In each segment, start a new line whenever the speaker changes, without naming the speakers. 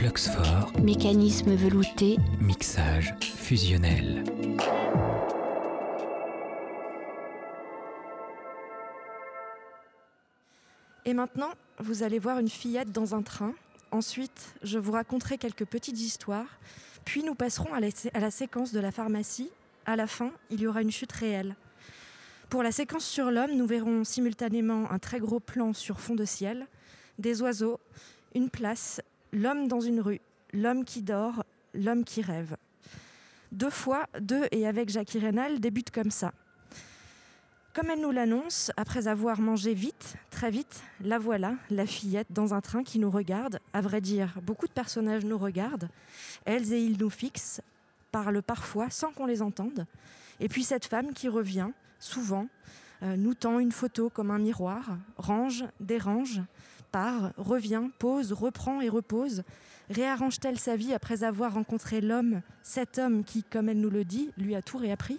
Fluxfort,
Mécanisme velouté,
mixage fusionnel.
Et maintenant, vous allez voir une fillette dans un train. Ensuite, je vous raconterai quelques petites histoires. Puis nous passerons à la, à la séquence de la pharmacie. À la fin, il y aura une chute réelle. Pour la séquence sur l'homme, nous verrons simultanément un très gros plan sur fond de ciel, des oiseaux, une place, l'homme dans une rue, l'homme qui dort, l'homme qui rêve. Deux fois, deux et avec Jackie Rénal débutent comme ça. Comme elle nous l'annonce, après avoir mangé vite, très vite, la voilà, la fillette, dans un train qui nous regarde. À vrai dire, beaucoup de personnages nous regardent. Elles et ils nous fixent, parlent parfois sans qu'on les entende. Et puis cette femme qui revient, souvent, euh, nous tend une photo comme un miroir, range, dérange, part, revient, pose, reprend et repose. Réarrange-t-elle sa vie après avoir rencontré l'homme, cet homme qui, comme elle nous le dit, lui a tout réappris?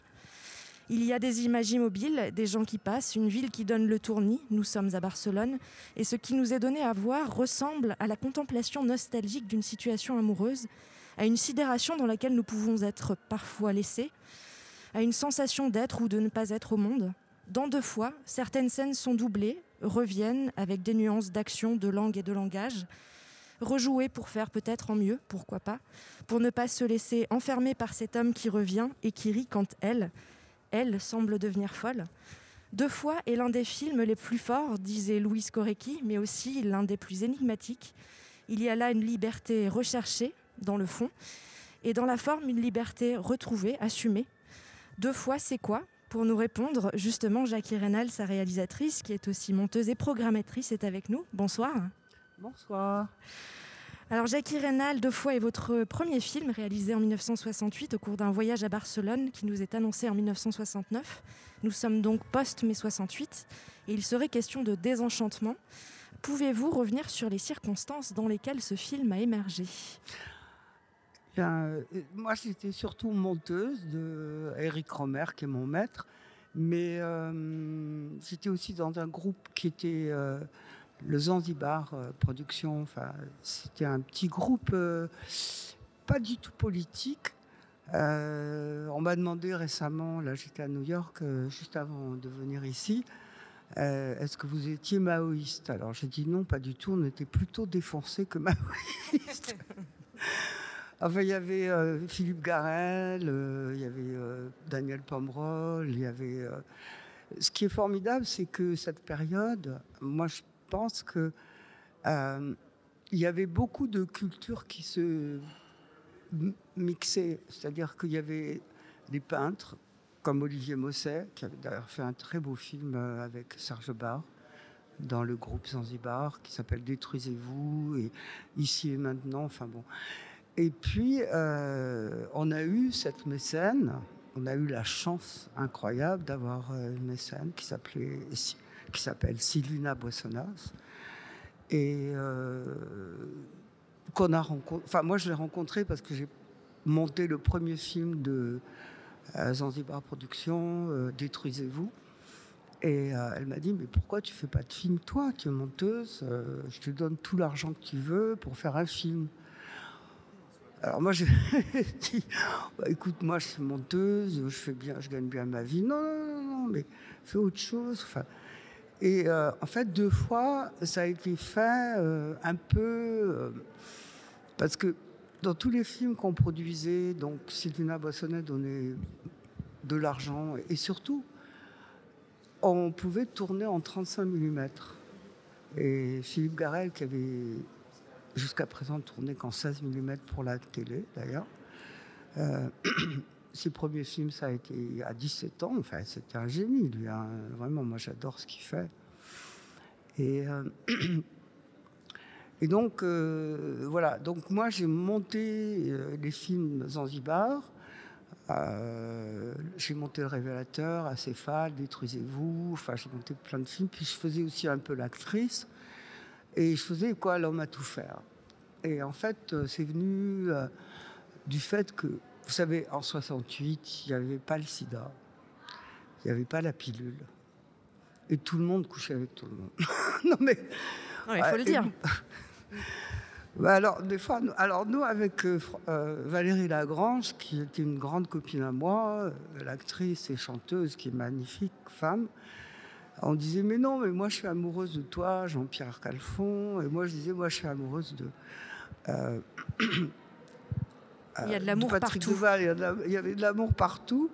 Il y a des images immobiles, des gens qui passent, une ville qui donne le tournis. Nous sommes à Barcelone. Et ce qui nous est donné à voir ressemble à la contemplation nostalgique d'une situation amoureuse, à une sidération dans laquelle nous pouvons être parfois laissés, à une sensation d'être ou de ne pas être au monde. Dans deux fois, certaines scènes sont doublées, reviennent avec des nuances d'action, de langue et de langage, rejouées pour faire peut-être en mieux, pourquoi pas, pour ne pas se laisser enfermer par cet homme qui revient et qui rit quand elle, elle semble devenir folle. Deux fois est l'un des films les plus forts, disait Louis Korecki, mais aussi l'un des plus énigmatiques. Il y a là une liberté recherchée, dans le fond, et dans la forme, une liberté retrouvée, assumée. Deux fois, c'est quoi? Pour nous répondre, justement, Jackie Rénal, sa réalisatrice, qui est aussi monteuse et programmatrice, est avec nous. Bonsoir.
Bonsoir.
Alors Jackie Rénal, deux fois est votre premier film réalisé en 1968 au cours d'un voyage à Barcelone qui nous est annoncé en 1969. Nous sommes donc post-mai 68 et il serait question de désenchantement. Pouvez-vous revenir sur les circonstances dans lesquelles ce film a émergé?
Euh, moi, j'étais surtout monteuse de Eric Romer, qui est mon maître, mais euh, j'étais aussi dans un groupe qui était euh, le Zanzibar euh, Production. Enfin, c'était un petit groupe pas du tout politique. On m'a demandé récemment, là j'étais à New York juste avant de venir ici, est-ce que vous étiez maoïste? Alors j'ai dit non, pas du tout, on était plutôt défoncé que maoïste. Enfin, il y avait Philippe Garel, il y avait Daniel Pomerol, il y avait. ce qui est formidable, c'est que cette période, moi je pense que euh, il y avait beaucoup de cultures qui se mixaient. C'est-à-dire qu'il y avait des peintres comme Olivier Mosset, qui avait d'ailleurs fait un très beau film euh, avec Serge Barre dans le groupe Zanzibar qui s'appelle Détruisez-vous et Ici et maintenant. Enfin bon. Et puis, euh, on a eu cette mécène, on a eu la chance incroyable d'avoir une mécène qui s'appelle Sylvina Boissonnas. Et euh, qu'on a rencontré. Enfin, moi, je l'ai rencontrée parce que j'ai monté le premier film de euh, Zanzibar Productions, euh, Détruisez-vous. Et elle m'a dit, mais pourquoi tu fais pas de film, toi Tu es monteuse, je te donne tout l'argent que tu veux pour faire un film. Alors moi, j'ai dit, bah, écoute, moi, je suis monteuse, je fais bien, je gagne bien ma vie. Non, non, non, non mais fais autre chose. Enfin, et euh, en fait, deux fois, ça a été fait euh, un peu euh, parce que dans tous les films qu'on produisait, donc Sylvina Boissonnet donnait de l'argent et surtout, on pouvait tourner en 35 mm. Et Philippe Garel, qui avait jusqu'à présent tourné qu'en 16 mm pour la télé d'ailleurs, ses premiers films, ça a été à 17 ans. Enfin, c'était un génie, lui. Hein. Vraiment, moi, j'adore ce qu'il fait. Et, euh, et donc, euh, voilà. Donc, moi, j'ai monté euh, les films Zanzibar. j'ai monté Le Révélateur, Acéphale, Détruisez-vous. Enfin, j'ai monté plein de films. Puis, je faisais aussi un peu l'actrice. Et je faisais quoi L'homme à tout faire? Et en fait, c'est venu du fait que vous savez, en 68, il n'y avait pas le sida, il n'y avait pas la pilule. Et tout le monde couchait avec tout le monde. non mais.
il faut le dire.
Bah, alors, des fois, nous, alors nous, avec euh, euh, Valérie Lagrange, qui était une grande copine à moi, euh, l'actrice et chanteuse, qui est magnifique, femme, on disait, mais non, mais moi, je suis amoureuse de toi, Jean-Pierre Calfon. Et moi, je disais, moi, je suis amoureuse de... euh,
Il y a de
euh,
l'amour
Patrick
partout.
Deval, il y, a de la- il y avait de l'amour partout.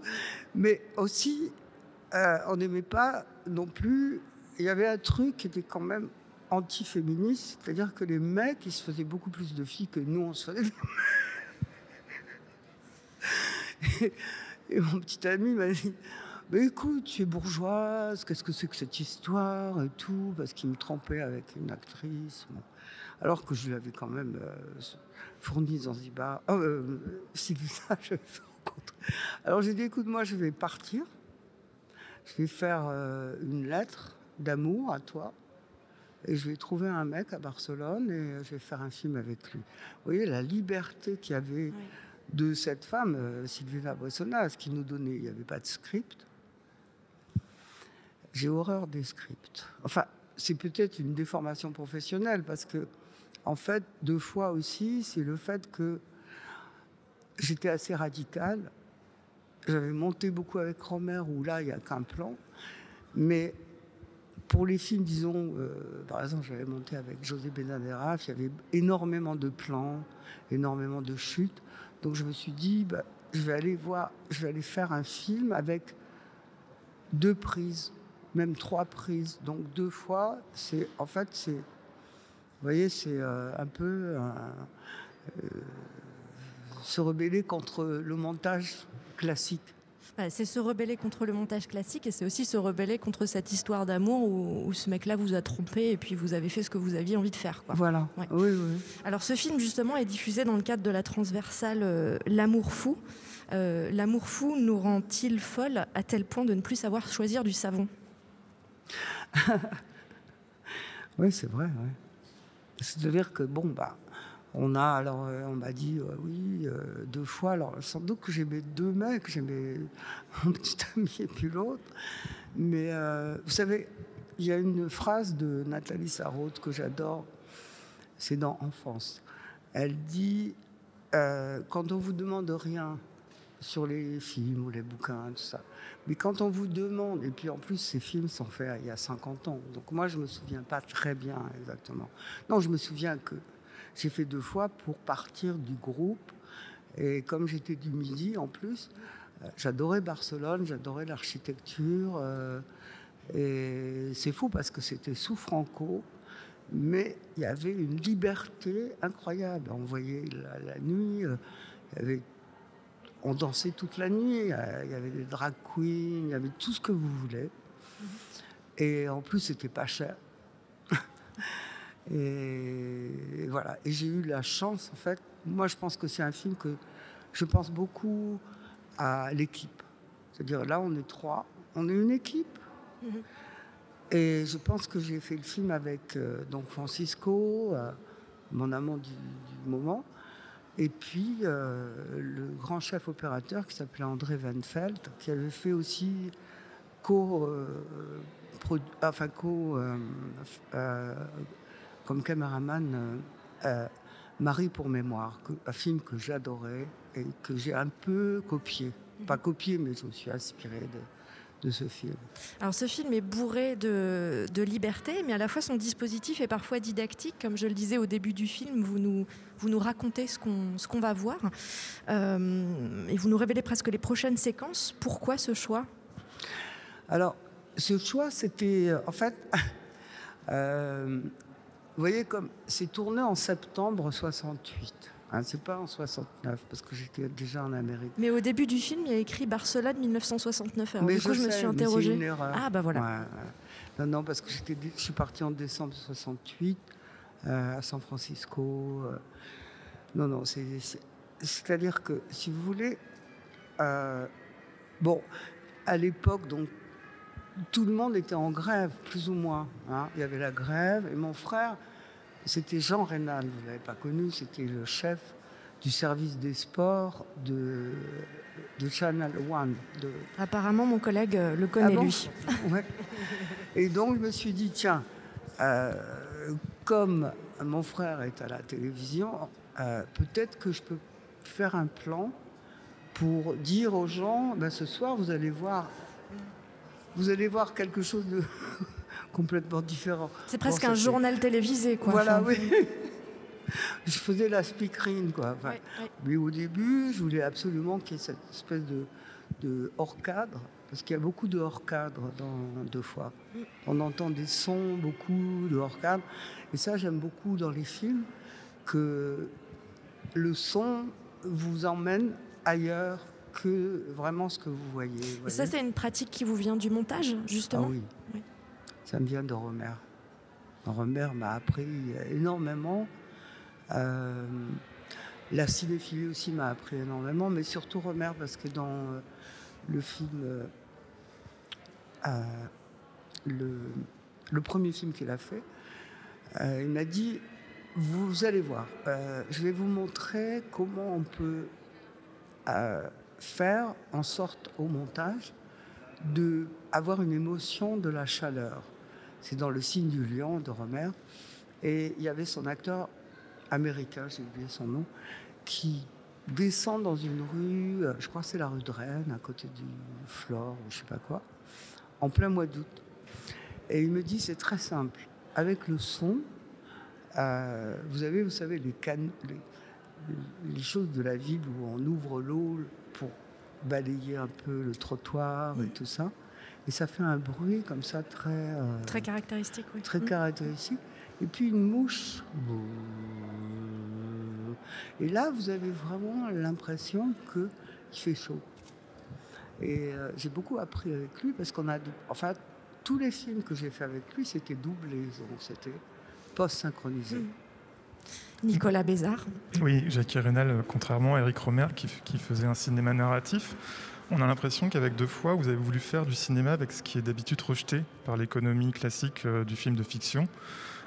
Mais aussi, euh, on n'aimait pas non plus... Il y avait un truc qui était quand même anti-féministe, c'est-à-dire que les mecs, ils se faisaient beaucoup plus de filles que nous, on se faisait. et, et mon petit ami m'a dit, mais écoute, tu es bourgeoise, qu'est-ce que c'est que cette histoire et tout, parce qu'il me trompait avec une actrice. bon. Alors que je lui avais quand même euh, fourni Zanzibar, oh, euh, j'avais fait rencontrer. Alors j'ai dit, écoute, moi je vais partir, je vais faire euh, une lettre d'amour à toi. Et je vais trouver un mec à Barcelone et je vais faire un film avec lui. Vous voyez la liberté qu'il y avait de cette femme, euh, Sylvina Boissonnas, qui nous donnait. Il n'y avait pas de script. J'ai horreur des scripts. Enfin, c'est peut-être une déformation professionnelle parce que, en fait, deux fois aussi, c'est le fait que j'étais assez radicale. J'avais monté beaucoup avec Romer où là, il n'y a qu'un plan. Mais pour les films, disons, euh, par exemple, j'avais monté avec José Benaderaf, il y avait énormément de plans, énormément de chutes. Donc je me suis dit, bah, je vais aller voir, je vais aller faire un film avec deux prises, même trois prises. Donc deux fois, c'est en fait, c'est, vous voyez, c'est euh, un peu euh, euh, se rebeller contre le montage classique.
Ouais, c'est se rebeller contre le montage classique et c'est aussi se rebeller contre cette histoire d'amour où, où ce mec-là vous a trompé et puis vous avez fait ce que vous aviez envie de faire. Quoi.
Voilà.
Ouais.
Oui, oui.
Alors ce film justement est diffusé dans le cadre de la transversale euh, L'amour fou. Euh, L'amour fou nous rend-il folle à tel point de ne plus savoir choisir du savon?
Oui, c'est vrai. C'est-à-dire que bon, bah, on a alors, euh, on m'a dit euh, oui euh, deux fois. Alors sans doute que j'aimais deux mecs, j'aimais mon petit ami et puis l'autre. Mais vous savez, il y a une phrase de Nathalie Sarraute que j'adore. C'est dans Enfance. Elle dit quand on vous demande rien sur les films ou les bouquins, tout ça. Mais quand on vous demande, et puis en plus ces films sont faits il y a 50 ans, donc moi je me souviens pas très bien exactement. Non, je me souviens que j'ai fait deux fois pour partir du groupe, et comme j'étais du Midi en plus, euh, j'adorais Barcelone, j'adorais l'architecture, euh, et c'est fou parce que c'était sous Franco, mais il y avait une liberté incroyable. On voyait la, la nuit, euh, il y avait on dansait toute la nuit, il y avait des drag queens, il y avait tout ce que vous voulez. Et en plus, c'était pas cher. et voilà. Et j'ai eu la chance, en fait. Moi, je pense que c'est un film que je pense beaucoup à l'équipe. C'est-à-dire, là, on est trois, on est une équipe.
Mhm.
Et je pense que j'ai fait le film avec euh, donc Francisco, euh, mon amant du, du moment, et puis euh, le grand chef opérateur qui s'appelait André Van Veld, qui avait fait aussi co, euh, produ- enfin co, euh, euh, comme caméraman Marie pour mémoire, un film que j'adorais et que j'ai un peu copié. Pas copié, mais je me suis inspiré de, de ce film.
Alors ce film est bourré de, de liberté, mais à la fois son dispositif est parfois didactique. Comme je le disais au début du film, vous nous, vous nous racontez ce qu'on ce qu'on va voir Euh, et vous nous révélez presque les prochaines séquences. Pourquoi ce choix?
Alors, ce choix, c'était euh, en fait, euh, vous voyez, comme c'est tourné en septembre 68. Hein, c'est pas en 69 parce que j'étais déjà en Amérique.
Mais au début du film, il y a écrit Barcelone 1969. Alors,
mais
du coup, je, me
sais,
suis interrogée.
une erreur.
Ah bah voilà.
Ouais, ouais. Non, non, parce que j'étais, je suis parti en décembre 68 euh, à San Francisco. euh. non, non, c'est, c'est, à dire que si vous voulez, euh, bon, à l'époque, donc tout le monde était en grève, plus ou moins. hein. Il y avait la grève et mon frère, c'était Jean Rénal, vous ne l'avez pas connu, c'était le chef du service des sports de, de Channel One, de,
Apparemment, mon collègue euh, le connaît,
Ah bon
lui.
Ouais. Et donc, je me suis dit, tiens, euh, comme mon frère est à la télévision, euh, peut-être que je peux faire un plan pour dire aux gens, ben, ce soir, vous allez voir, vous allez voir quelque chose de complètement différent.
C'est presque un journal télévisé, quoi.
Voilà, oui. je faisais la speakerine, quoi. Mais au début, je voulais absolument qu'il y ait cette espèce de, de hors-cadre, parce qu'il y a beaucoup de hors-cadre dans Deux fois. Mm. On entend des sons, beaucoup de hors-cadre. Et ça, j'aime beaucoup dans les films, que le son vous emmène ailleurs que vraiment ce que vous voyez.
Et ça, c'est une pratique qui vous vient du montage, justement?
Ah oui. Ça me vient de Romer. Romer m'a appris énormément. Euh, la cinéphilie aussi m'a appris énormément, mais surtout Romer, parce que dans euh, le film, euh, le, le, premier film qu'il a fait, il m'a dit vous allez voir, je vais vous montrer comment on peut faire en sorte au montage de avoir une émotion de la chaleur. C'est dans Le signe du lion de Romer. Et il y avait son acteur américain, j'ai oublié son nom, qui descend dans une rue, euh, je crois que c'est la rue de Rennes, à côté du Flore ou je sais pas quoi, en plein mois d'août. Et il me dit c'est très simple. Avec le son, euh, vous avez, vous savez, les, cannes, les, choses de la ville où on ouvre l'eau pour balayer un peu le trottoir et tout ça. Et ça fait un bruit comme ça très... Euh,
très caractéristique, oui.
Très mmh. caractéristique. Et puis une mouche. Et là, vous avez vraiment l'impression qu'il fait chaud. Et euh, j'ai beaucoup appris avec lui parce qu'on a... Enfin, tous les films que j'ai fait avec lui, c'était doublé, donc c'était post-synchronisé. Mmh.
Nicolas Bézard.
Oui, Jacques Renal, contrairement à Eric Romer qui, faisait un cinéma narratif, on a l'impression qu'avec deux fois, vous avez voulu faire du cinéma avec ce qui est d'habitude rejeté par l'économie classique euh, du film de fiction.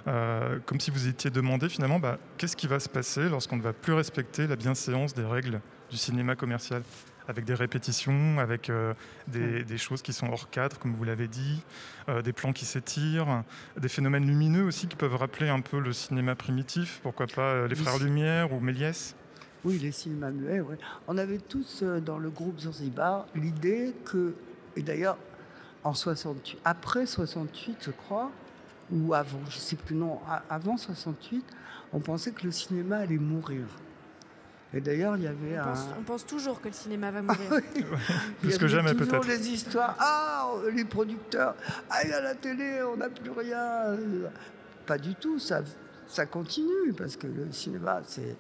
Euh, comme si vous étiez demandé finalement bah, qu'est-ce qui va se passer lorsqu'on ne va plus respecter la bienséance des règles du cinéma commercial? Avec des répétitions, avec euh, des, choses qui sont hors cadre, comme vous l'avez dit, euh, des plans qui s'étirent, des phénomènes lumineux aussi qui peuvent rappeler un peu le cinéma primitif, pourquoi pas les Frères Lumière ou Méliès?
Oui, les cinémas muets. On avait tous dans le groupe Zanzibar l'idée que, et d'ailleurs, en 68, après 68, je crois, ou avant, je ne sais plus, non, avant 68, on pensait que le cinéma allait mourir. Et d'ailleurs, il y avait
on,
un...
pense, on pense toujours que le cinéma va mourir.
Plus que jamais peut-être.
toujours des histoires. Ah, les producteurs. Ah, il y a la télé, on n'a plus rien. Pas du tout. Ça, ça continue parce que le cinéma, c'est.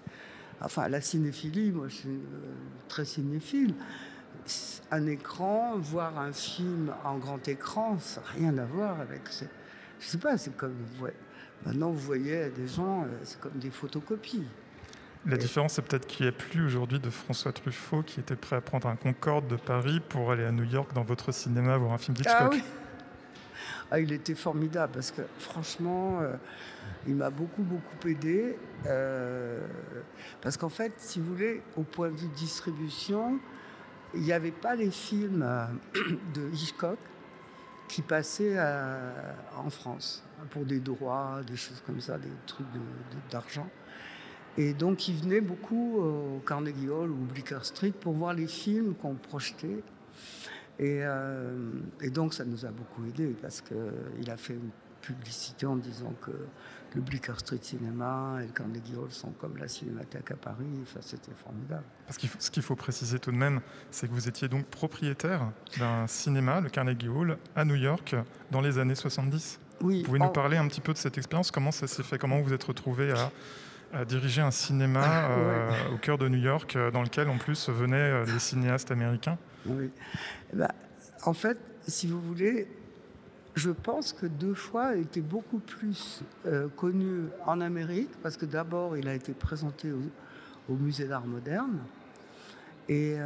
Enfin, la cinéphilie, moi, je suis euh, très cinéphile. Un écran, voir un film en grand écran, ça n'a rien à voir avec. Je sais pas, c'est comme. Ouais. Maintenant, vous voyez des gens, euh, c'est comme des photocopies.
La différence, c'est peut-être qu'il n'y a plus aujourd'hui de François Truffaut qui était prêt à prendre un Concorde de Paris pour aller à New York dans votre cinéma voir un film d'Hitchcock.
Ah oui ah, Il était formidable parce que franchement, euh, il m'a beaucoup, beaucoup aidé. Euh, parce qu'en fait, si vous voulez, au point de vue distribution, il n'y avait pas les films euh, de Hitchcock qui passaient en France pour des droits, des choses comme ça, des trucs d'argent. Et donc, il venait beaucoup au Carnegie Hall ou Bleecker Street pour voir les films qu'on projetait. Et, euh, et, donc, ça nous a beaucoup aidé parce qu'il a fait une publicité en disant que le Bleecker Street Cinéma et le Carnegie Hall sont comme la Cinémathèque à Paris. Enfin, c'était formidable.
Parce qu'il ce qu'il faut préciser tout de même, c'est que vous étiez donc propriétaire d'un cinéma, le Carnegie Hall, à New York, dans les années 70.
Oui.
Vous pouvez nous parler un petit peu de cette expérience? Comment ça s'est fait? Comment vous vous êtes retrouvé à à diriger un cinéma euh, au cœur de New York, euh, dans lequel en plus venaient des cinéastes américains?
Oui. Eh ben, en fait, si vous voulez, je pense que deux fois était beaucoup plus connu en Amérique, parce que d'abord, il a été présenté au, musée d'art moderne.
Et,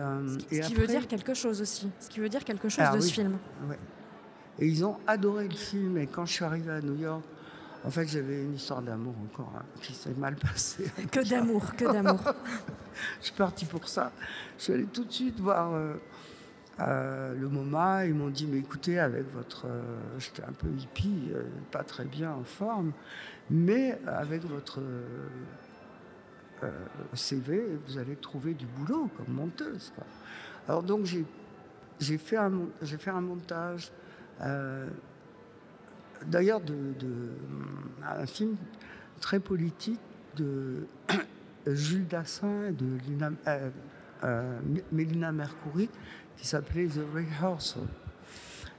ce, qui veut dire quelque chose aussi. Ce qui veut dire quelque chose ah de ce film.
Et ils ont adoré le film. Et quand je suis arrivée à New York, en fait, j'avais une histoire d'amour encore hein, qui s'est mal passée.
Que d'amour, que d'amour.
je suis partie pour ça. Je suis allée tout de suite voir euh, euh, le MoMA, ils m'ont dit, mais écoutez, avec votre... euh, J'étais un peu hippie, euh, pas très bien en forme, mais avec votre CV, vous allez trouver du boulot comme monteuse. Alors donc j'ai fait, un montage, d'ailleurs, de, un film très politique de Jules Dassin et de Lina- Mélina Mercouri qui s'appelait The Rehearsal.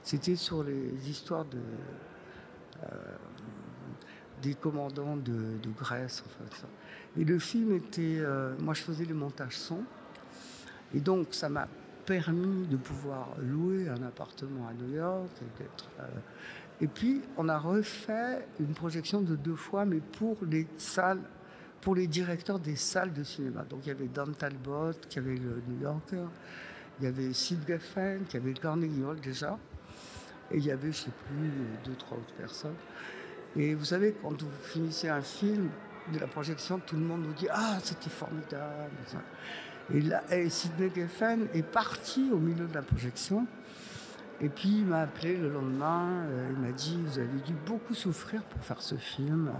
C'était sur les histoires euh, des commandants de, Grèce. Enfin, ça. Et le film était. euh, moi, je faisais le montage son. Et donc, ça m'a permis de pouvoir louer un appartement à New York. Et, euh, et puis, on a refait une projection de deux fois, mais pour les salles, pour les directeurs des salles de cinéma. Donc, il y avait Dan Talbot, qui avait le New Yorker, il y avait Sid Geffen, qui avait le Carnegie Hall déjà. Et il y avait, je ne sais plus, deux, trois autres personnes. Et vous savez, quand vous finissez un film de la projection, tout le monde vous dit Ah, c'était formidable. Et, là, Sidney Geffen est parti au milieu de la projection. Et puis il m'a appelé le lendemain. euh, il m'a dit Vous avez dû beaucoup souffrir pour faire ce film.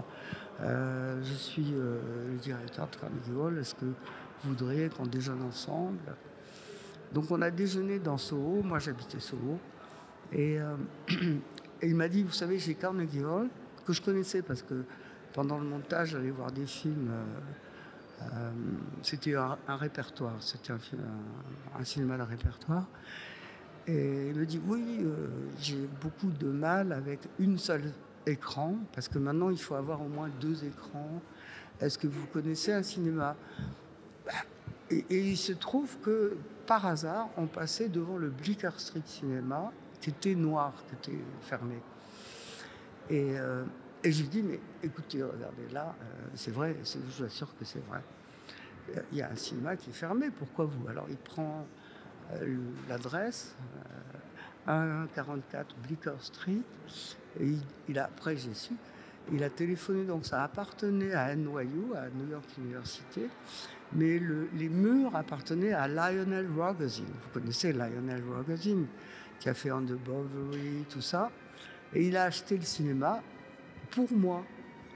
Euh, je suis euh, le directeur de Carnegie Hall. Est-ce que vous voudriez qu'on déjeune ensemble? Donc on a déjeuné dans Soho. Moi j'habitais Soho. Et, euh, et il m'a dit, vous savez, j'ai Carnegie Hall, que je connaissais parce que pendant le montage, j'allais voir des films. euh, euh, c'était un, répertoire, c'était un, cinéma de répertoire. Et il me dit, oui, j'ai beaucoup de mal avec une seule écran, parce que maintenant, il faut avoir au moins deux écrans. Est-ce que vous connaissez un cinéma? Bah, et, il se trouve que, par hasard, on passait devant le Bleecker Street Cinéma, qui était noir, qui était fermé. Et, euh, et je lui dis, mais écoutez, regardez là, euh, c'est vrai, je vous assure que c'est vrai. Il y a un cinéma qui est fermé, pourquoi vous? Alors il prend euh, l'adresse, euh, 144 Bleecker Street, et il a, après j'ai su, il a téléphoné, donc ça appartenait à NYU, à New York University, mais le- les murs appartenaient à Lionel Rogozin. Vous connaissez Lionel Rogozin, qui a fait On the Bowery, tout ça. Et il a acheté le cinéma pour moi,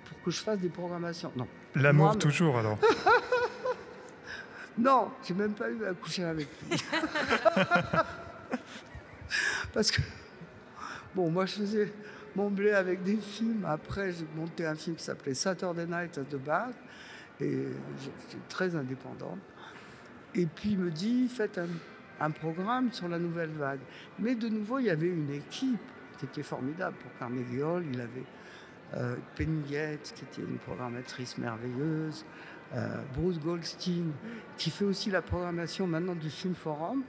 pour que je fasse des programmations. Non,
L'amour toujours alors.
non, j'ai même pas eu à coucher avec lui. Parce que, bon, moi je faisais mon blé avec des films. Après, j'ai monté un film qui s'appelait Saturday Night at the Bar. Et j'étais très indépendante. Et puis il me dit, faites un, programme sur la nouvelle vague. Mais de nouveau, il y avait une équipe qui était formidable pour Carnegie Hall. Il avait euh, Penny qui était une programmatrice merveilleuse. euh, Bruce Goldstein, qui fait aussi la programmation maintenant du Film Forum.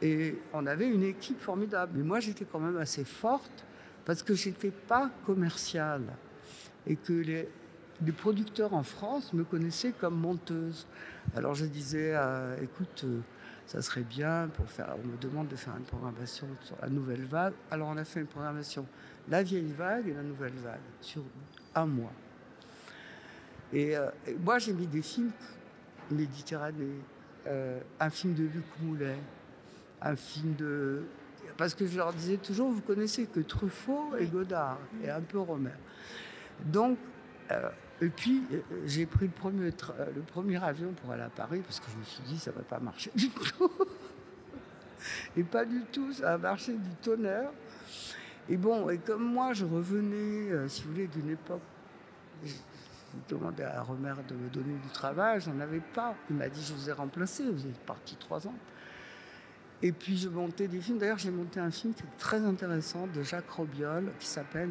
Et on avait une équipe formidable. Mais moi, j'étais quand même assez forte parce que j'étais pas commerciale et que les, les producteurs en France me connaissaient comme monteuse. Alors je disais, euh, écoute, euh, ça serait bien pour faire. On me demande de faire une programmation sur la nouvelle vague. Alors on a fait une programmation, la vieille vague et la nouvelle vague, sur un mois. Et, euh, et moi, j'ai mis des films Méditerranée, euh, un film de Luc Moulet, un film de. Parce que je leur disais toujours, vous connaissez que Truffaut et Godard, et un peu Romer. Donc, euh, et puis, euh, j'ai pris le premier, tra- euh, le premier avion pour aller à Paris, parce que je me suis dit, ça ne va pas marcher du tout. Et pas du tout, ça a marché du tonnerre. Et bon, et comme moi, je revenais, si vous voulez, d'une époque j'ai demandé à Romer de me donner du travail, j'en avais pas. Il m'a dit, je vous ai remplacé, vous êtes parti trois ans. Et puis je montais des films. D'ailleurs, j'ai monté un film qui est très intéressant de Jacques Robiol qui s'appelle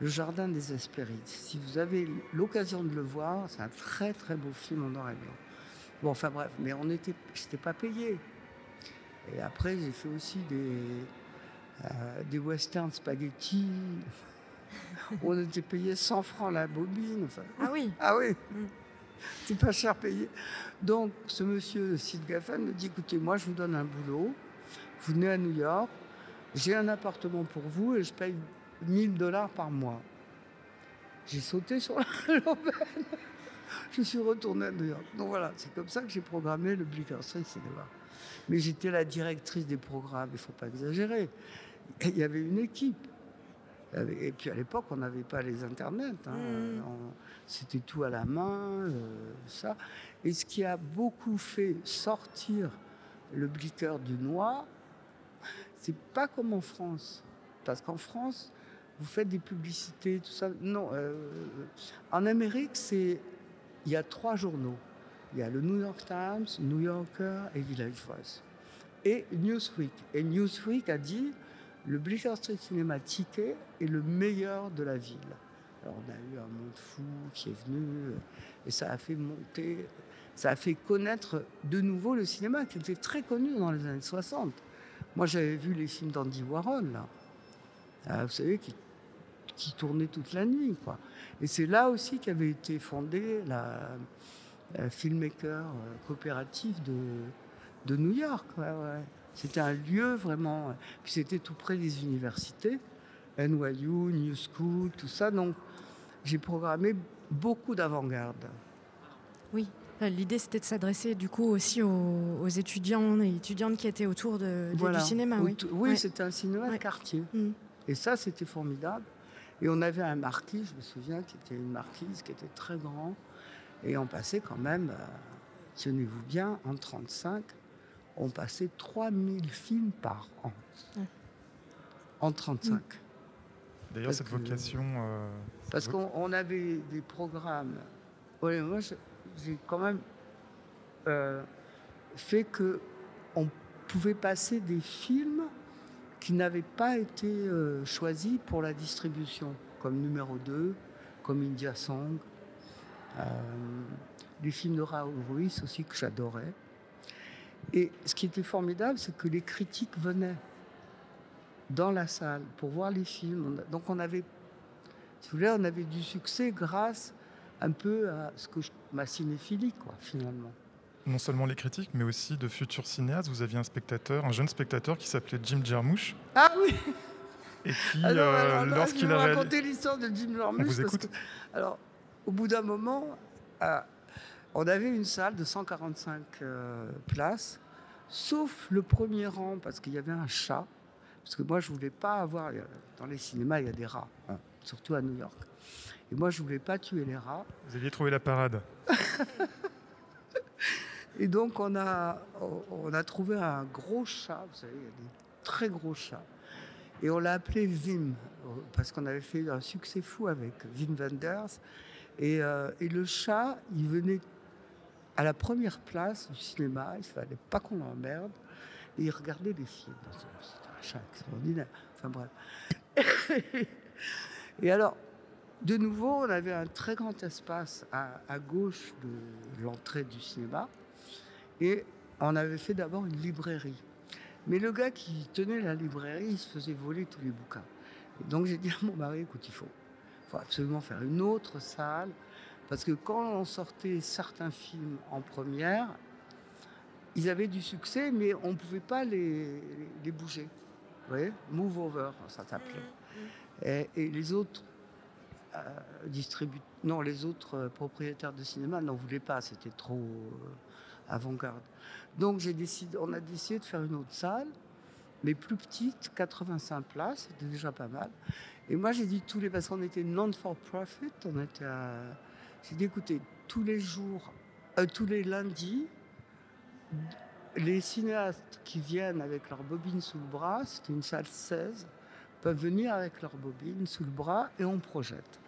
Le Jardin des Hespérides. Si vous avez l'occasion de le voir, c'est un très très beau film en noir et blanc. Bon, enfin bref, mais on était, j'étais pas payé. Et après, j'ai fait aussi des, euh, des westerns spaghetti. On était payé 100 francs la bobine. Enfin,
Ah oui,
ah oui,
Mm.
c'est pas cher payé. Donc, ce monsieur Sid Gaffan me dit écoutez, moi, je vous donne un boulot. Vous venez à New York, j'ai un appartement pour vous et je paye 1000 dollars par mois. J'ai sauté sur la l'aubaine. Je suis retourné à New York. Donc voilà, c'est comme ça que j'ai programmé le Bleecker Street. Mais j'étais la directrice des programmes, il ne faut pas exagérer. il y avait une équipe. Et puis à l'époque, on n'avait pas les internets. Hein. Mm. C'était tout à la main, euh, ça. Et ce qui a beaucoup fait sortir le blicker du noir, c'est pas comme en France. Parce qu'en France, vous faites des publicités, tout ça. Non, euh, en Amérique, c'est il y a trois journaux. Il y a le New York Times, New Yorker et Village Voice. Et Newsweek. Et Newsweek a dit le Bleecker Street Cinema Ticket est le meilleur de la ville. Alors on a eu un monde fou qui est venu et ça a fait monter, ça a fait connaître de nouveau le cinéma qui était très connu dans les années 60. Moi j'avais vu les films d'Andy Warhol. Ah, vous savez, qui, qui tournaient toute la nuit. Quoi. Et c'est là aussi qu'avait été fondée la, filmmaker euh, coopérative de, de New York. C'était un lieu vraiment. Puis c'était tout près des universités, NYU, New School, tout ça. Donc j'ai programmé beaucoup d'avant-garde.
Oui, l'idée c'était de s'adresser du coup aussi aux, étudiants et étudiantes qui étaient autour de, du cinéma. Oui,
oui c'était un cinéma de quartier. Mm. Et ça c'était formidable. Et on avait un marquis, je me souviens, qui était une marquise, qui était très grand. Et on passait quand même, euh, tenez-vous bien, en 35, on passait 3000 films par an. En 35.
D'ailleurs, cette vocation. Euh,
parce qu'on avait des programmes. moi, j'ai quand même euh, fait que on pouvait passer des films qui n'avaient pas été euh, choisis pour la distribution, comme numéro 2, comme India Song, des films de Raoul Ruiz aussi que j'adorais. Et ce qui était formidable, c'est que les critiques venaient dans la salle pour voir les films. Donc on avait, si vous voulez, on avait du succès grâce un peu à ce que ma cinéphilie, quoi, finalement.
Non seulement les critiques, mais aussi de futurs cinéastes. Vous aviez un spectateur, un jeune spectateur qui s'appelait Jim Jarmusch.
Ah oui
Et qui, euh, lorsqu'il a
raconté l'histoire de Jim Jarmusch.
vous écoute.
alors, au bout d'un moment, on avait une salle de 145 euh, places, sauf le premier rang, parce qu'il y avait un chat. Parce que moi, je ne voulais pas avoir. Dans les cinémas, il y a des rats, hein, surtout à New York. Et moi, je ne voulais pas tuer les rats.
Vous aviez trouvé la parade.
Et donc, on a, on a trouvé un gros chat, vous savez, il y a des très gros chats. Et on l'a appelé Vim, parce qu'on avait fait un succès fou avec Vim Wenders. Et, euh, et le chat, il venait à la première place du cinéma, il ne fallait pas qu'on l'emmerde, et il regardait des films. C'était un chat extraordinaire. Enfin bref. et alors, de nouveau, on avait un très grand espace à, gauche de l'entrée du cinéma, et on avait fait d'abord une librairie. Mais le gars qui tenait la librairie, il se faisait voler tous les bouquins. Et donc j'ai dit à mon mari, écoute, il faut, faut absolument faire une autre salle parce que quand on sortait certains films en première, ils avaient du succès, mais on ne pouvait pas les, bouger. Vous voyez Move over, ça s'appelait. Mm, mm. Et, les autres euh, non, les autres euh, propriétaires de cinéma n'en voulaient pas, c'était trop euh, avant-garde. Donc on a décidé de faire une autre salle, mais plus petite, 85 places, c'était déjà pas mal. Et moi j'ai dit tous les, parce qu'on était non-for-profit, on était j'ai dit, écoutez, tous les jours, euh, tous les lundis, les cinéastes qui viennent avec leur bobine sous le bras, c'était une salle 16, peuvent venir avec leur bobine sous le bras et on projette.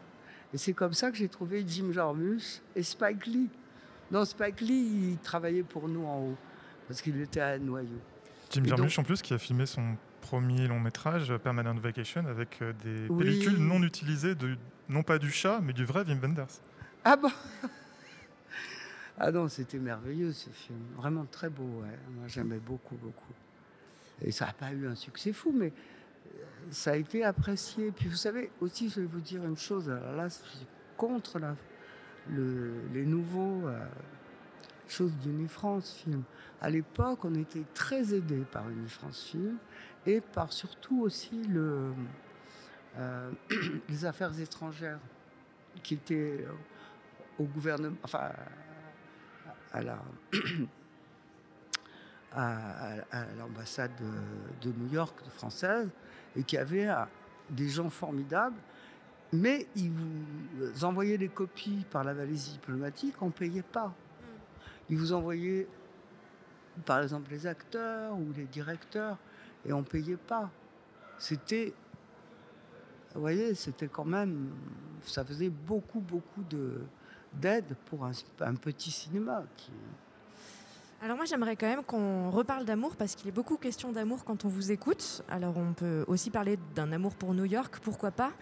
Et c'est comme ça que j'ai trouvé Jim Jarmusch et Spike Lee. Non, Spike Lee, il travaillait pour nous en haut, parce qu'il était à Noyau.
Jim Jarmusch, en plus, qui a filmé son premier long métrage, Permanent Vacation, avec euh, des pellicules non utilisées, de, non pas du chat, mais du vrai Wim Wenders.
Ah bon? Ah non, c'était merveilleux ce film. Vraiment très beau, Moi j'aimais beaucoup, beaucoup. Et ça n'a pas eu un succès fou, mais euh, ça a été apprécié. Puis vous savez, aussi, je vais vous dire une chose. là, je suis contre les nouveaux euh, choses d'Unifrance Film. À l'époque, on était très aidé par Unifrance Film et par surtout aussi euh, les affaires étrangères qui étaient au gouvernement, enfin, à la, à, l'ambassade de, New York de française et qui avait des gens formidables. Mais ils vous envoyaient des copies par la valise diplomatique, on ne payait pas. Ils vous envoyaient, par exemple, les acteurs ou les directeurs, et on ne payait pas. C'était, vous voyez, c'était quand même, ça faisait beaucoup, beaucoup d'aide pour un, un, petit cinéma qui,
alors moi j'aimerais quand même qu'on reparle d'amour parce qu'il est beaucoup question d'amour quand on vous écoute. Alors on peut aussi parler d'un amour pour New York, pourquoi pas.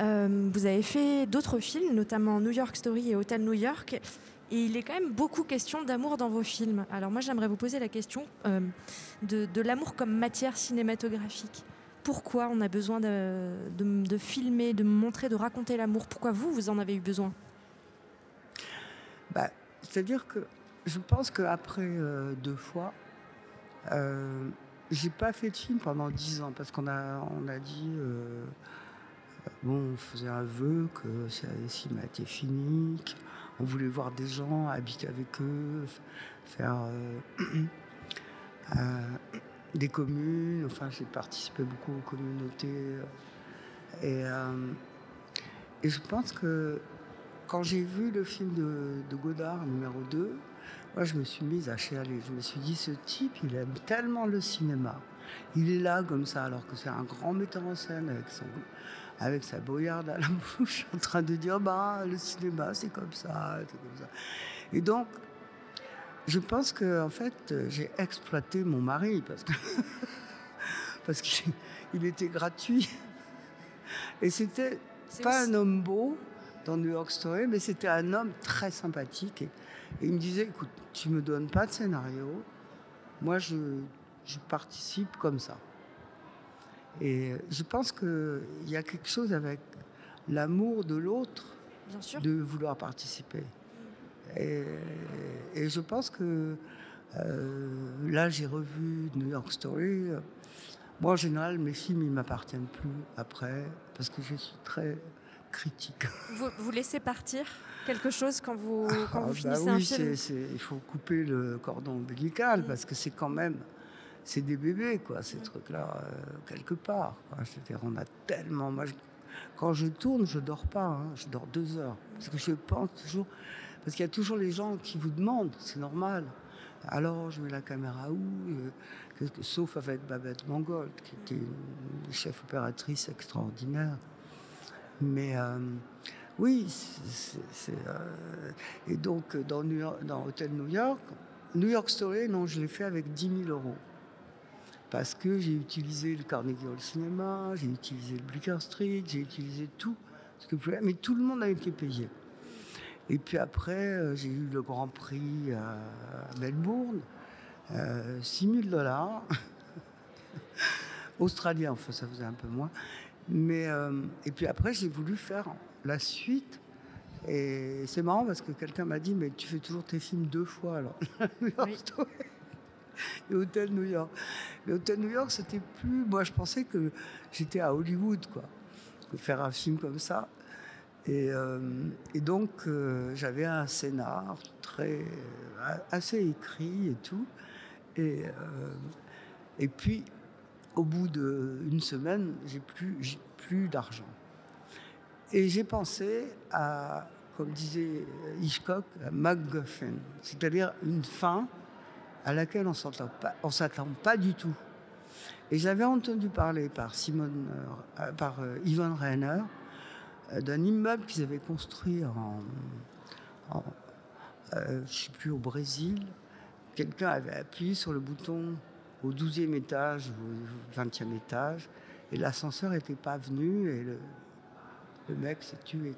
Euh, vous avez fait d'autres films, notamment New York Story et Hotel New York. Et il est quand même beaucoup question d'amour dans vos films. Alors moi j'aimerais vous poser la question euh, de, l'amour comme matière cinématographique. Pourquoi on a besoin de, filmer, de montrer, de raconter l'amour? Pourquoi vous, vous en avez eu besoin?
Bah, C'est-à-dire que je pense qu'après euh, deux fois, euh, j'ai pas fait de film pendant dix ans parce qu'on a, on a dit, euh, bon, on faisait un vœu que le cinéma fini, on voulait voir des gens, habiter avec eux, faire euh, des communes. Enfin, j'ai participé beaucoup aux communautés. Et, et je pense que quand j'ai vu le film de, de Godard, numéro 2, moi, je me suis mise à chialer. Je me suis dit, ce type, il aime tellement le cinéma. Il est là comme ça, alors que c'est un grand metteur en scène avec, son, avec sa boyarde à la bouche, en train de dire, bah, le cinéma, c'est comme ça, c'est comme ça. Et donc, je pense que, en fait, j'ai exploité mon mari parce que parce qu'il était gratuit. Et c'était pas un homme beau dans New York Story, mais c'était un homme très sympathique. Et, il me disait, écoute, tu me donnes pas de scénario, moi je, participe comme ça. Et je pense qu'il y a quelque chose avec l'amour de l'autre de vouloir participer. Et, je pense que euh, là, j'ai revu New York Story. Moi, en général, mes films, ils m'appartiennent plus après, parce que je suis très critique.
Vous, laissez partir? Quelque chose quand vous, quand vous
ah,
finissez
bah
un
film Il faut couper le cordon ombilical parce que c'est quand même. C'est des bébés, quoi, ces trucs-là, euh, quelque part. C'est-à-dire, on a tellement. Moi, quand je tourne, je dors pas. Hein, je dors deux heures. Parce que je pense toujours. Parce qu'il y a toujours les gens qui vous demandent, c'est normal. Alors, je mets la caméra où euh, Sauf avec Babette Mangold, qui était une chef opératrice extraordinaire. Mais euh, oui, c'est. Euh, et donc, dans, New York, Hotel New York, New York Story, non, je l'ai fait avec 10 000 euros. Parce que j'ai utilisé le Carnegie Hall Cinéma, j'ai utilisé le Bleecker Street, j'ai utilisé tout. Ce que mais tout le monde a été payé. Et puis après, euh, j'ai eu le Grand Prix à Melbourne, 6 000 dollars. Australien, enfin, ça faisait un peu moins. Mais, euh, et puis après, j'ai voulu faire la suite. Et c'est marrant parce que quelqu'un m'a dit, mais tu fais toujours tes films deux fois alors. New York et Hôtel New York. Mais Hôtel New York, c'était plus. Moi, je pensais que j'étais à Hollywood, quoi. Faire un film comme ça. Et, euh, et donc, euh, j'avais un scénar très, assez écrit et tout. Et, et puis, au bout d'une semaine, j'ai plus, plus d'argent. Et j'ai pensé à, comme disait Hitchcock, à MacGuffin, c'est-à-dire une fin à laquelle on ne s'attend pas du tout. Et j'avais entendu parler par, euh, par euh, Yvonne Rainer euh, d'un immeuble qu'ils avaient construit en, je ne sais plus, au Brésil. Quelqu'un avait appuyé sur le bouton au 12e étage ou au 20e étage. Et l'ascenseur n'était pas venu mec s'est tué.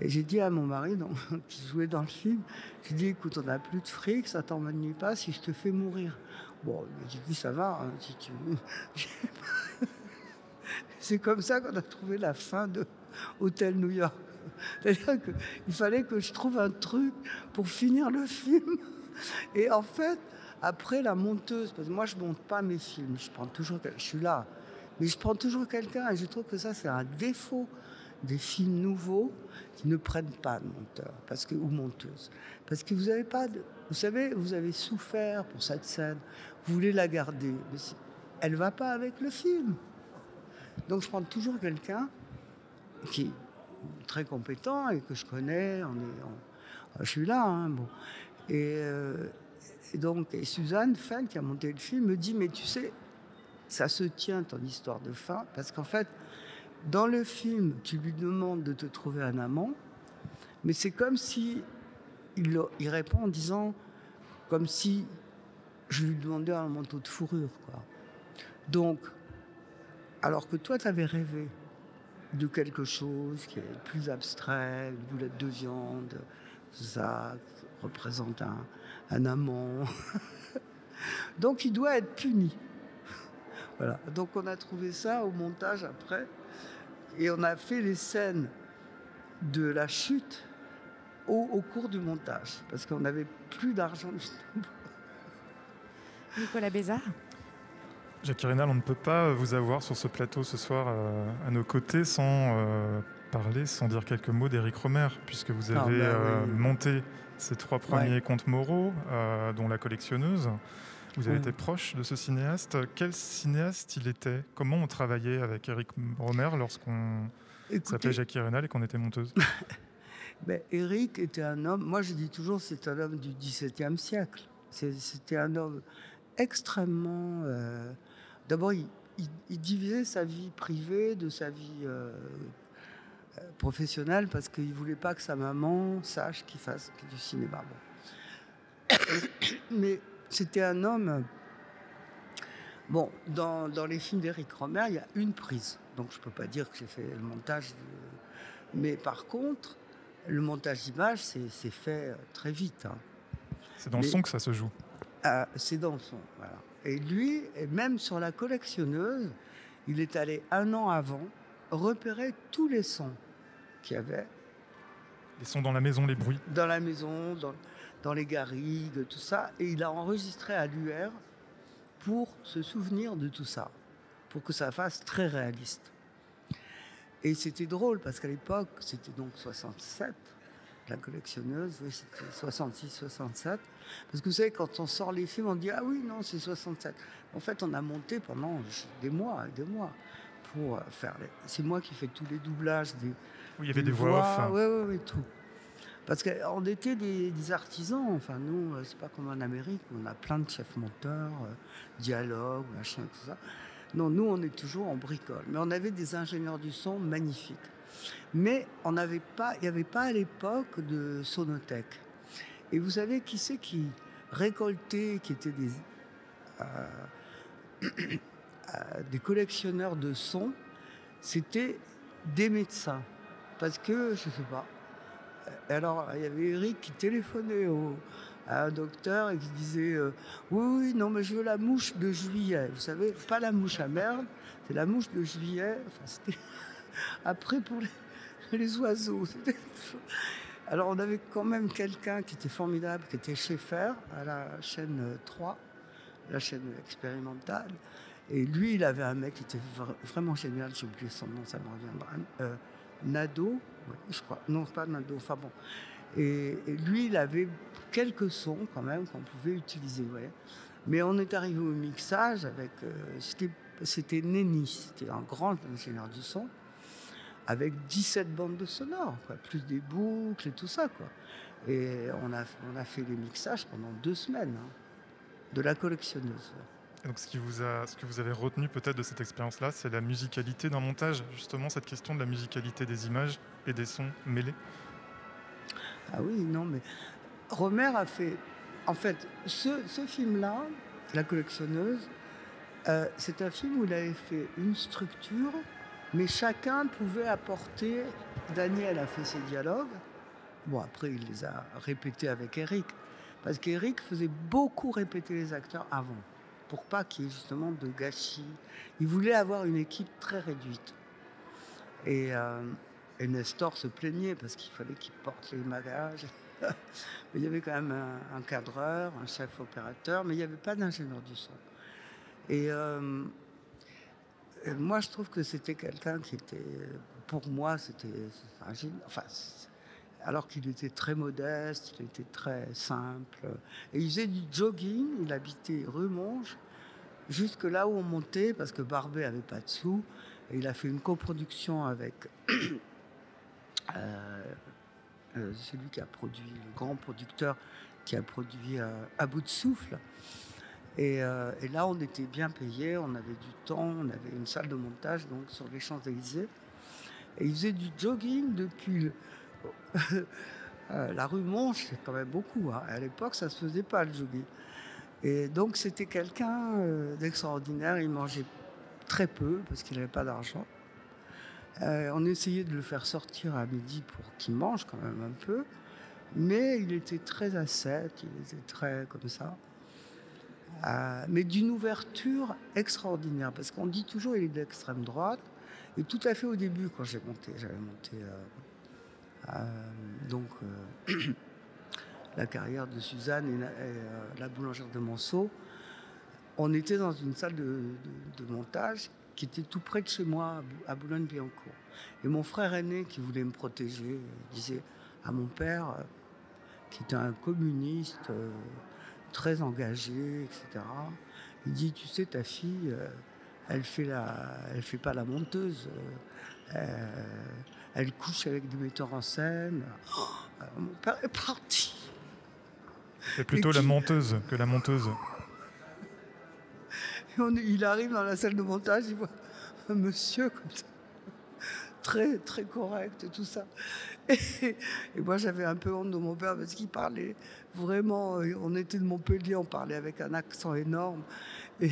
Et j'ai dit à mon mari, donc, qui jouait dans le film, j'ai dit, écoute, on n'a plus de fric, ça t'emmène pas si je te fais mourir. Bon, j'ai dit, ça va, hein, C'est comme ça qu'on a trouvé la fin de Hôtel New York. C'est-à-dire qu'il fallait que je trouve un truc pour finir le film. Et en fait, après, la monteuse, parce que moi, je monte pas mes films, je prends toujours, je suis là, mais je prends toujours quelqu'un et je trouve que ça, c'est un défaut des films nouveaux qui ne prennent pas de monteur parce que, ou monteuse. Parce que vous avez pas de, vous savez, vous avez souffert pour cette scène, vous voulez la garder, mais elle va pas avec le film. Donc je prends toujours quelqu'un qui est très compétent et que je connais. On est, je suis là, hein, bon. Et, euh, et donc et Suzanne Fenn, qui a monté le film, me dit mais tu sais, ça se tient ton histoire de fin parce qu'en fait dans le film, tu lui demandes de te trouver un amant, mais c'est comme si il, répond en disant, comme si je lui demandais un manteau de fourrure. Quoi. Donc, alors que toi, tu avais rêvé de quelque chose qui est plus abstrait, une boulette de viande, ça représente un, un amant. Donc, il doit être puni. Voilà. Donc, on a trouvé ça au montage après. Et on a fait les scènes de la chute au, cours du montage, parce qu'on n'avait plus d'argent.
Nicolas Bézard
Jacques Rénal, on ne peut pas vous avoir sur ce plateau ce soir euh, à nos côtés sans euh, parler, sans dire quelques mots d'Éric Romer, puisque vous avez bah euh, monté ces trois premiers contes moraux, dont La collectionneuse. Vous avez été proche de ce cinéaste. Quel cinéaste il était? Comment on travaillait avec Eric Romer lorsqu'on s'appelait Jackie Rénal et qu'on était monteuse?
Ben, Eric était un homme, moi je dis toujours c'est un homme du XVIIe siècle. C'était un homme extrêmement... Euh, d'abord, il, divisait sa vie privée de sa vie euh, euh, professionnelle parce qu'il ne voulait pas que sa maman sache qu'il fasse du cinéma. Bon. Mais c'était un homme. Bon, dans, les films d'Éric Romer, il y a une prise. Donc je ne peux pas dire que j'ai fait le montage. Mais par contre, le montage d'image, c'est fait euh, très vite. Hein.
C'est dans le son que ça se joue.
Ah, c'est dans le son, voilà. Et lui, et même sur la collectionneuse, il est allé un an avant repérer tous les sons qu'il y avait.
Les sons dans la maison, les bruits
Dans la maison, dans, dans les garrigues, tout ça. Et il a enregistré à l'UR pour se souvenir de tout ça, pour que ça fasse très réaliste. Et c'était drôle parce qu'à l'époque, c'était donc 67, la collectionneuse, oui, c'était 66, 67. Parce que vous savez, quand on sort les films, on dit Ah oui, non, c'est 67. En fait, on a monté pendant des mois et des mois pour faire. Les... C'est moi qui fais tous les doublages des.
Oui, il y avait des, voix, off.
Oui, oui, oui, tout. Parce qu'on était des, artisans. Enfin, nous, euh, c'est pas comme en Amérique on a plein de chefs monteurs, euh, dialogue, machin, tout ça. Non, nous, on est toujours en bricole. Mais on avait des ingénieurs du son magnifiques. Mais on n'avait pas, il n'y avait pas à l'époque de sonothèque. Et vous savez qui c'est qui récoltait, qui étaient des, euh, des collectionneurs de sons? C'était des médecins. Parce que, je ne sais pas, alors, il y avait Eric qui téléphonait à un docteur et qui disait euh, Oui, oui, non, mais je veux la mouche de juillet. Vous savez, pas la mouche à merde, c'est la mouche de juillet. Enfin, c'était après pour les, oiseaux. Alors, on avait quand même quelqu'un qui était formidable, qui était Schaeffer à la chaîne 3, la chaîne expérimentale. Et lui, il avait un mec qui était vraiment génial, j'ai oublié son nom, ça me reviendra. Euh, Nado, je crois. Non, pas Nado, enfin bon. Et, lui, il avait quelques sons quand même qu'on pouvait utiliser. Mais on est arrivé au mixage avec. Euh, c'était Nenny, c'était un grand ingénieur du son, avec 17 bandes de sonores, plus des boucles et tout ça. Quoi. Et on a, on a fait les mixages pendant deux semaines hein, de la collectionneuse
donc, ce, qui vous a, ce que vous avez retenu peut-être de cette expérience-là, c'est la musicalité d'un montage, justement cette question de la musicalité des images et des sons mêlés.
Ah oui, non, mais Romer a fait. En fait, ce, film-là, La collectionneuse, euh, c'est un film où il avait fait une structure, mais chacun pouvait apporter. Daniel a fait ses dialogues. Bon, après, il les a répétés avec Eric. Parce qu'Eric faisait beaucoup répéter les acteurs avant pour pas qu'il y ait justement de gâchis. Il voulait avoir une équipe très réduite. Et, euh, Nestor se plaignait parce qu'il fallait qu'il porte les bagages. il y avait quand même un, cadreur, un chef opérateur, mais il n'y avait pas d'ingénieur du son. Et euh, moi, je trouve que c'était quelqu'un qui était pour moi, c'était fragile. Enfin, alors qu'il était très modeste, il était très simple. Et il faisait du jogging, il habitait rue Monge, jusque là où on montait, parce que Barbet avait pas de sous. Et il a fait une coproduction avec euh, euh, celui qui a produit, le grand producteur qui a produit euh, À bout de souffle. Et, là, on était bien payé, on avait du temps, on avait une salle de montage donc sur les Champs-Élysées. Et il faisait du jogging depuis la rue Monge, c'est quand même beaucoup. Hein. À l'époque, ça ne se faisait pas le jogging. Et donc, c'était quelqu'un d'extraordinaire. Il mangeait très peu parce qu'il n'avait pas d'argent. Euh, on essayait de le faire sortir à midi pour qu'il mange quand même un peu, mais il était très ascète, il était très comme ça. Euh, mais d'une ouverture extraordinaire, parce qu'on dit toujours il est d'extrême droite, et tout à fait au début quand j'ai monté, j'avais monté euh, donc la carrière de Suzanne et la, boulangère de Monceau, on était dans une salle de montage qui était tout près de chez moi, à Boulogne-Billancourt. Et mon frère aîné, qui voulait me protéger, disait à mon père, euh, qui était un communiste euh, très engagé, etc. Il dit, tu sais, ta fille, euh, elle fait fait pas la monteuse. Elle couche avec des metteurs en scène. mon père est parti.
C'est plutôt la monteuse que la monteuse
il arrive dans la salle de montage, il voit un monsieur comme ça, très, très correct et tout ça. Et, moi, j'avais un peu honte de mon père parce qu'il parlait vraiment. Euh, on était de Montpellier, on parlait avec un accent énorme. Et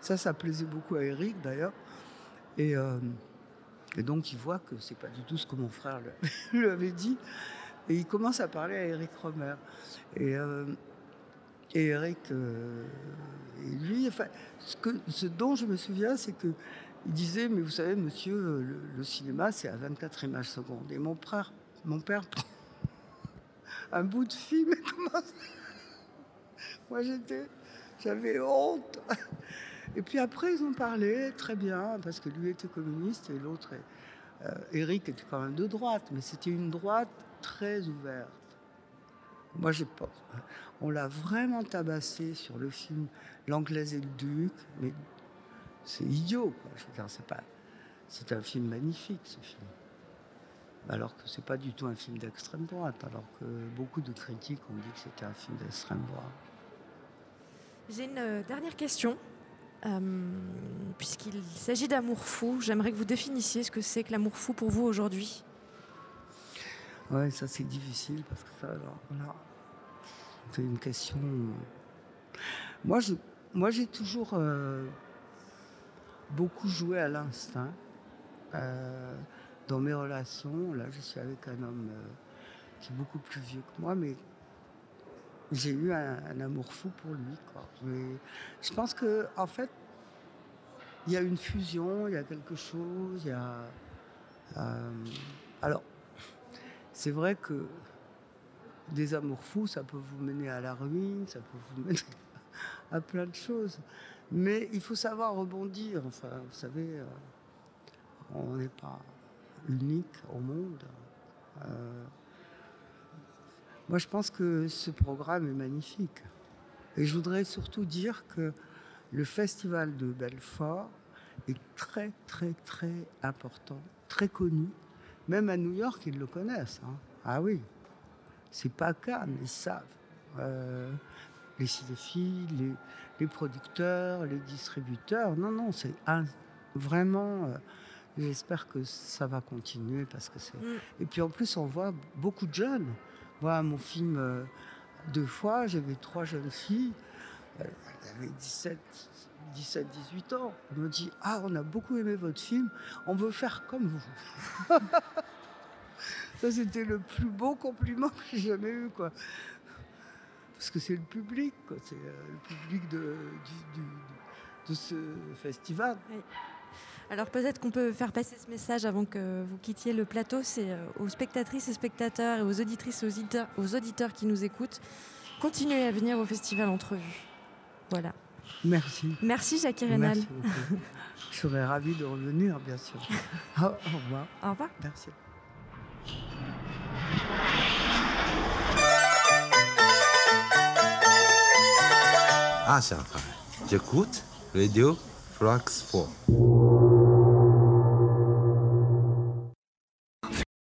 ça, ça plaisait beaucoup à Eric d'ailleurs. Et, euh, donc, il voit que c'est pas du tout ce que mon frère lui avait dit. Et il commence à parler à Eric Romer. Et. Euh, et Eric, euh, lui, enfin, ce, dont je me souviens, c'est que il disait, mais vous savez, monsieur, le, cinéma, c'est à 24 images secondes. Et mon frère, mon père prend un bout de film et commence. Moi, j'étais, j'avais honte. Et puis après, ils ont parlé très bien, parce que lui était communiste et l'autre, euh, Eric était quand même de droite, mais c'était une droite très ouverte. Moi, j'ai pas. On l'a vraiment tabassé sur le film L'Anglaise et le Duc, mais c'est idiot, quoi. c'est pas. C'est un film magnifique, ce film. Alors que c'est pas du tout un film d'extrême droite, alors que beaucoup de critiques ont dit que c'était un film d'extrême droite.
J'ai une euh, dernière question. Euh, puisqu'il s'agit d'amour fou, j'aimerais que vous définissiez ce que c'est que l'amour fou pour vous aujourd'hui.
Ouais, ça c'est difficile parce que ça, c'est une question. Moi, je, moi, j'ai toujours euh, beaucoup joué à l'instinct euh, dans mes relations. Là, je suis avec un homme euh, qui est beaucoup plus vieux que moi, mais j'ai eu un, amour fou pour lui. Quoi. je pense que, en fait, il y a une fusion, il y a quelque chose, il y a. alors, c'est vrai que des amours fous, ça peut vous mener à la ruine, ça peut vous mener à plein de choses. Mais il faut savoir rebondir. Enfin, vous savez, euh, on n'est pas unique au monde. Euh, moi, je pense que ce programme est magnifique. Et je voudrais surtout dire que le festival de Belfort est très, très, très important, très connu. Même à New York, ils le connaissent. Hein. Ah oui, c'est pas Cannes, ils savent. Euh, les cinéphiles, les, les, producteurs, les distributeurs. Non, non, c'est vraiment. Euh, j'espère que ça va continuer parce que c'est. Mm. Et puis en plus, on voit beaucoup de jeunes. Mon film euh, deux fois, j'avais trois jeunes filles. Elles avaient 17, 17, 18 ans. Elles me dit Ah, on a beaucoup aimé votre film, on veut faire comme vous. Ça, c'était le plus beau compliment que j'ai jamais eu, quoi. Parce que c'est le public, quoi. C'est euh, le public de, de ce festival.
Alors peut-être qu'on peut faire passer ce message avant que vous quittiez le plateau, c'est euh, aux spectatrices et spectateurs et aux auditrices, et aux auditeurs qui nous écoutent, continuez à venir au festival Entrevue. Voilà.
Merci.
Merci Jacques Rénal.
Je serais ravie de revenir, bien sûr. Ah, au, revoir.
Au revoir.
Merci.
Ah, c'est J'écoute Radio Flax 4.